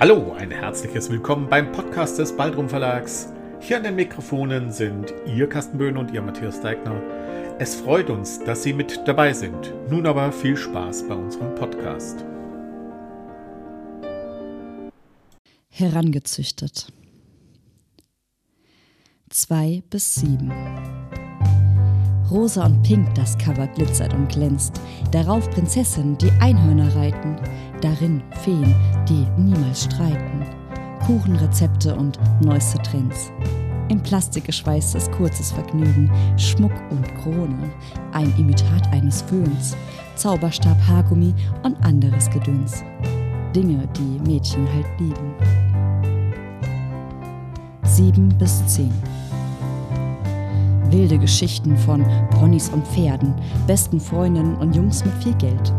Hallo, ein herzliches Willkommen beim Podcast des Baldrum Verlags. Hier an den Mikrofonen sind Ihr Carsten Böhn und Ihr Matthias Deigner. Es freut uns, dass Sie mit dabei sind. Nun aber viel Spaß bei unserem Podcast. Herangezüchtet. Zwei bis sieben. Rosa und pink das Cover glitzert und glänzt. Darauf Prinzessinnen, die Einhörner reiten. Darin Feen, die niemals streiten. Kuchenrezepte und neueste Trends. In Plastik geschweißtes kurzes Vergnügen, Schmuck und Krone, ein Imitat eines Föhns, Zauberstab, Haargummi und anderes Gedöns. Dinge, die Mädchen halt lieben. 7 bis 10 Wilde Geschichten von Ponys und Pferden, besten Freundinnen und Jungs mit viel Geld.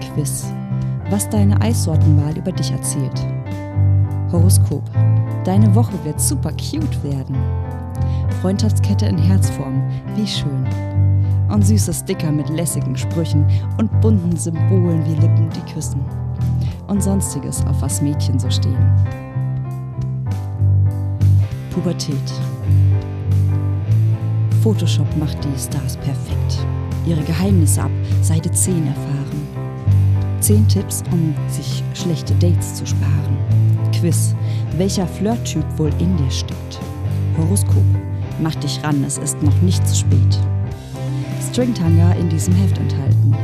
Quiz. Was deine Eissortenwahl über dich erzählt. Horoskop. Deine Woche wird super cute werden. Freundschaftskette in Herzform. Wie schön. Und süße Sticker mit lässigen Sprüchen und bunten Symbolen wie Lippen, die küssen. Und sonstiges, auf was Mädchen so stehen. Pubertät. Photoshop macht die Stars perfekt. Ihre Geheimnisse ab Seite 10 erfahren. 10 Tipps, um sich schlechte Dates zu sparen. Quiz. Welcher Flirttyp wohl in dir steckt? Horoskop. Mach dich ran, es ist noch nicht zu spät. Stringtanga in diesem Heft enthalten.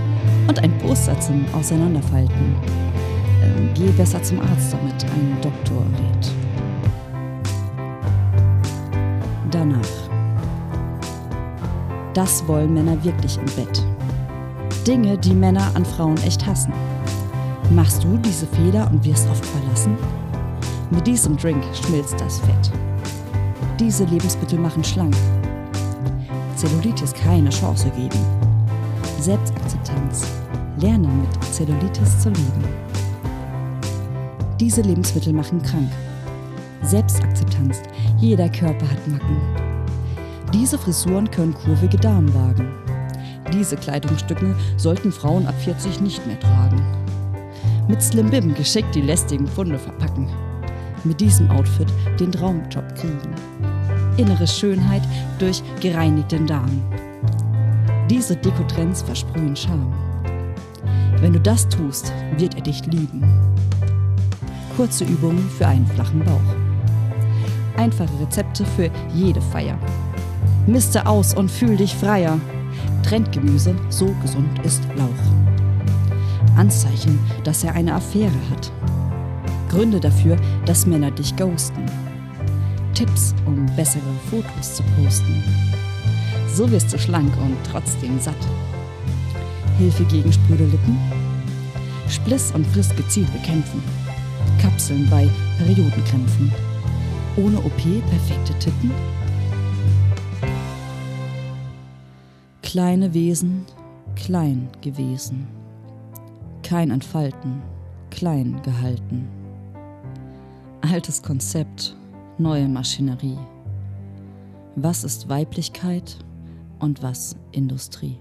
Und ein Poster zum Auseinanderfalten. Ähm, geh besser zum Arzt, damit ein Doktor rät. Danach. Das wollen Männer wirklich im Bett. Dinge, die Männer an Frauen echt hassen. Machst du diese Fehler und wirst oft verlassen? Mit diesem Drink schmilzt das Fett. Diese Lebensmittel machen schlank. Zellulitis keine Chance geben. Selbstakzeptanz. Lerne mit Zellulitis zu leben. Diese Lebensmittel machen krank. Selbstakzeptanz. Jeder Körper hat Macken. Diese Frisuren können kurvige Damen wagen. Diese Kleidungsstücke sollten Frauen ab 40 nicht mehr tragen. Mit Slim Bim geschickt die lästigen Funde verpacken. Mit diesem Outfit den Traumjob kriegen. Innere Schönheit durch gereinigten Darm. Diese Dekotrends versprühen Charme. Wenn du das tust, wird er dich lieben. Kurze Übungen für einen flachen Bauch. Einfache Rezepte für jede Feier. Miste aus und fühl dich freier. Trendgemüse, so gesund ist Lauch. Anzeichen, dass er eine Affäre hat. Gründe dafür, dass Männer dich ghosten. Tipps, um bessere Fotos zu posten. So wirst du schlank und trotzdem satt. Hilfe gegen spröde Lippen. Spliss und Frist gezielt bekämpfen. Kapseln bei Periodenkrämpfen. Ohne OP perfekte Titten. Kleine Wesen, klein gewesen. Kein Entfalten, klein gehalten. Altes Konzept, neue Maschinerie. Was ist Weiblichkeit und was Industrie?